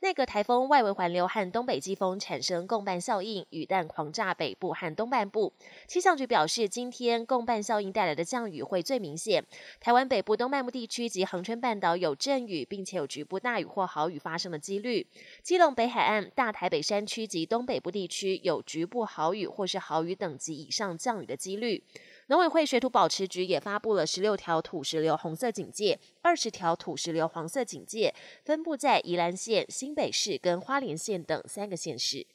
那个台风外围环流和东北季风产生共伴效应，雨弹狂炸北部和东半部。气象局表示，今天共伴效应带来的降雨会最明显。台湾北部东半部地区及恒春半岛有阵雨，并且有局部大雨或豪雨发生的几率。基隆北海岸、大台北山区及东北部地区有局部豪雨或是豪雨等级以上降雨的几率。农委会水土保持局也发布了十六条土石流红色警戒，二十条土石流黄色警戒，分布在宜兰县、新新北市跟花莲县等三个县市。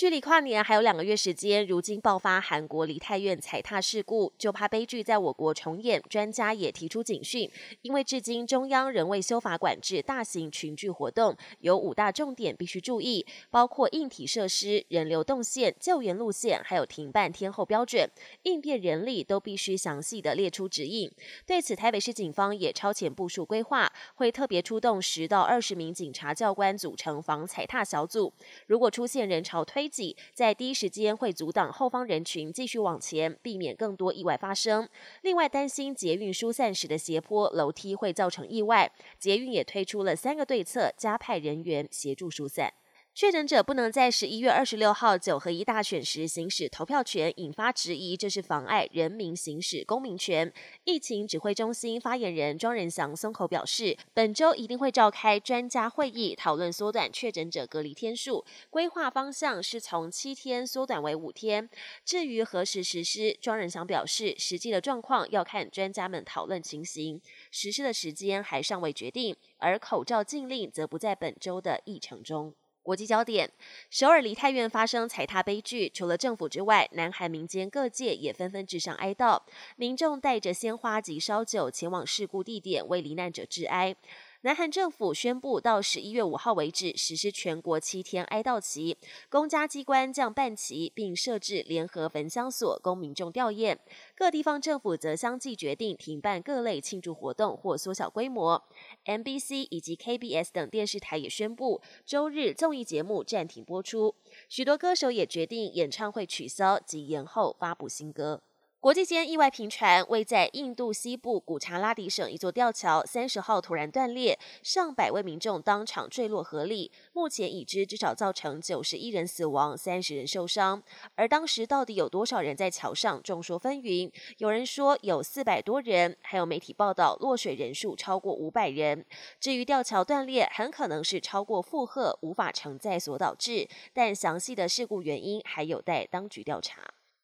距离跨年还有两个月时间，如今爆发韩国梨泰院踩踏事故，就怕悲剧在我国重演。专家也提出警讯，因为至今中央仍未修法管制大型群聚活动，有五大重点必须注意，包括硬体设施、人流动线、救援路线，还有停办天后标准，应变人力都必须详细的列出指引。对此，台北市警方也超前部署规划，会特别出动十到二十名警察教官组成防踩踏小组，如果出现人潮推。在第一时间会阻挡后方人群继续往前，避免更多意外发生。另外，担心捷运疏散时的斜坡楼梯会造成意外，捷运也推出了三个对策，加派人员协助疏散。确诊者不能在十一月二十六号九合一大选时行使投票权，引发质疑，这是妨碍人民行使公民权。疫情指挥中心发言人庄仁祥松口表示，本周一定会召开专家会议，讨论缩短确诊者隔离天数，规划方向是从七天缩短为五天。至于何时实施，庄仁祥表示，实际的状况要看专家们讨论情形，实施的时间还尚未决定。而口罩禁令则不在本周的议程中。国际焦点：首尔梨泰院发生踩踏悲剧，除了政府之外，南韩民间各界也纷纷致上哀悼，民众带着鲜花及烧酒前往事故地点为罹难者致哀。南韩政府宣布，到十一月五号为止实施全国七天哀悼期，公家机关将办齐，并设置联合焚香所供民众吊唁。各地方政府则相继决定停办各类庆祝活动或缩小规模。MBC 以及 KBS 等电视台也宣布，周日综艺节目暂停播出。许多歌手也决定演唱会取消及延后发布新歌。国际间意外频传，位在印度西部古查拉迪省一座吊桥，三十号突然断裂，上百位民众当场坠落河里。目前已知至少造成九十一人死亡，三十人受伤。而当时到底有多少人在桥上，众说纷纭。有人说有四百多人，还有媒体报道落水人数超过五百人。至于吊桥断裂，很可能是超过负荷无法承载所导致，但详细的事故原因还有待当局调查。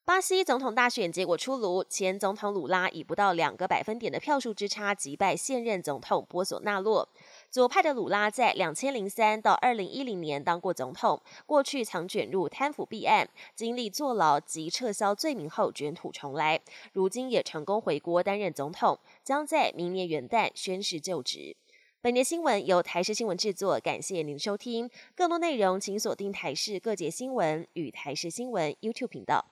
巴西总统大选结果出炉，前总统鲁拉以不到两个百分点的票数之差击败现任总统波索纳洛。左派的鲁拉在两千零三到二零一零年当过总统，过去曾卷入贪腐弊案，经历坐牢及撤销罪名后卷土重来，如今也成功回国担任总统，将在明年元旦宣誓就职。本节新闻由台视新闻制作，感谢您收听。更多内容请锁定台视各界新闻与台视新闻 YouTube 频道。